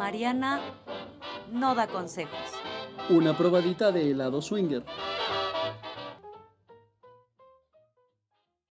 Mariana no da consejos. Una probadita de helado swinger.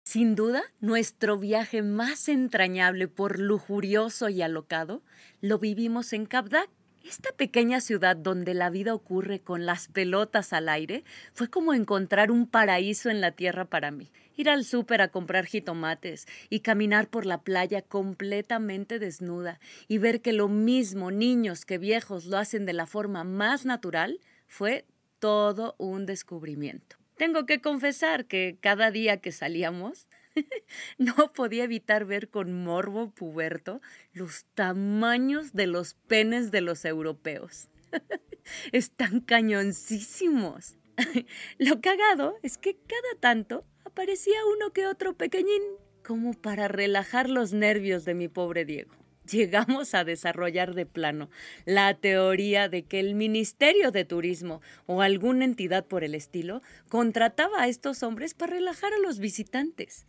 Sin duda, nuestro viaje más entrañable por lujurioso y alocado lo vivimos en Kabdak. Esta pequeña ciudad donde la vida ocurre con las pelotas al aire fue como encontrar un paraíso en la tierra para mí. Ir al súper a comprar jitomates y caminar por la playa completamente desnuda y ver que lo mismo niños que viejos lo hacen de la forma más natural fue todo un descubrimiento. Tengo que confesar que cada día que salíamos no podía evitar ver con morbo puberto los tamaños de los penes de los europeos. Están cañoncísimos. Lo cagado es que cada tanto aparecía uno que otro pequeñín, como para relajar los nervios de mi pobre Diego llegamos a desarrollar de plano la teoría de que el Ministerio de Turismo o alguna entidad por el estilo contrataba a estos hombres para relajar a los visitantes.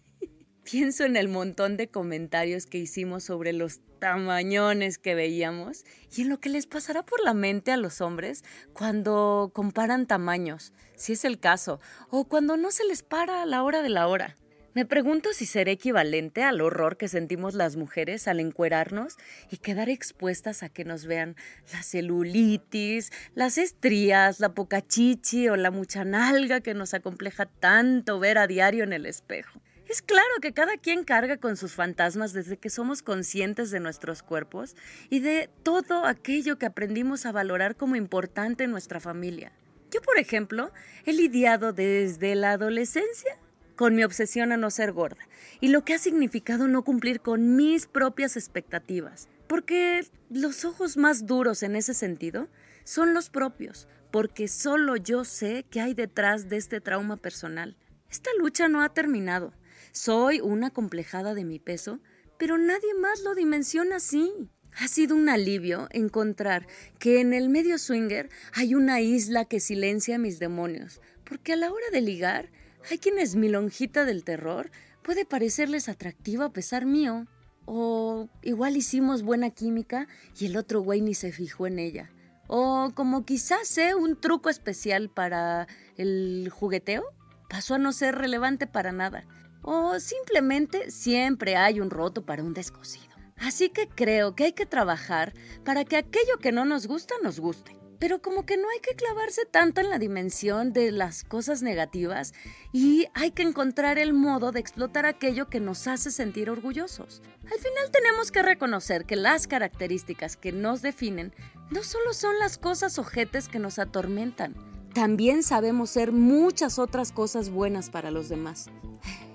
Pienso en el montón de comentarios que hicimos sobre los tamañones que veíamos y en lo que les pasará por la mente a los hombres cuando comparan tamaños, si es el caso, o cuando no se les para a la hora de la hora. Me pregunto si será equivalente al horror que sentimos las mujeres al encuerarnos y quedar expuestas a que nos vean la celulitis, las estrías, la poca chichi o la mucha nalga que nos acompleja tanto ver a diario en el espejo. Es claro que cada quien carga con sus fantasmas desde que somos conscientes de nuestros cuerpos y de todo aquello que aprendimos a valorar como importante en nuestra familia. Yo, por ejemplo, he lidiado desde la adolescencia con mi obsesión a no ser gorda y lo que ha significado no cumplir con mis propias expectativas. Porque los ojos más duros en ese sentido son los propios, porque solo yo sé qué hay detrás de este trauma personal. Esta lucha no ha terminado. Soy una complejada de mi peso, pero nadie más lo dimensiona así. Ha sido un alivio encontrar que en el medio swinger hay una isla que silencia mis demonios, porque a la hora de ligar hay quienes mi lonjita del terror puede parecerles atractiva a pesar mío. O igual hicimos buena química y el otro güey ni se fijó en ella. O como quizás sea un truco especial para el jugueteo, pasó a no ser relevante para nada. O simplemente siempre hay un roto para un descosido. Así que creo que hay que trabajar para que aquello que no nos gusta nos guste pero como que no hay que clavarse tanto en la dimensión de las cosas negativas y hay que encontrar el modo de explotar aquello que nos hace sentir orgullosos. Al final tenemos que reconocer que las características que nos definen no solo son las cosas ojetes que nos atormentan, también sabemos ser muchas otras cosas buenas para los demás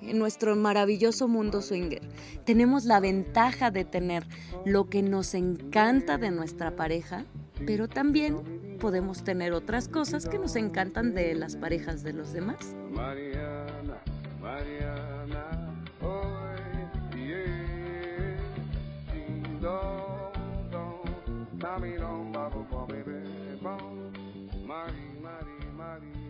en nuestro maravilloso mundo swinger. Tenemos la ventaja de tener lo que nos encanta de nuestra pareja, pero también podemos tener otras cosas que nos encantan de las parejas de los demás. Mariana, Mariana, oh, yeah. Mari, Mari, Mari.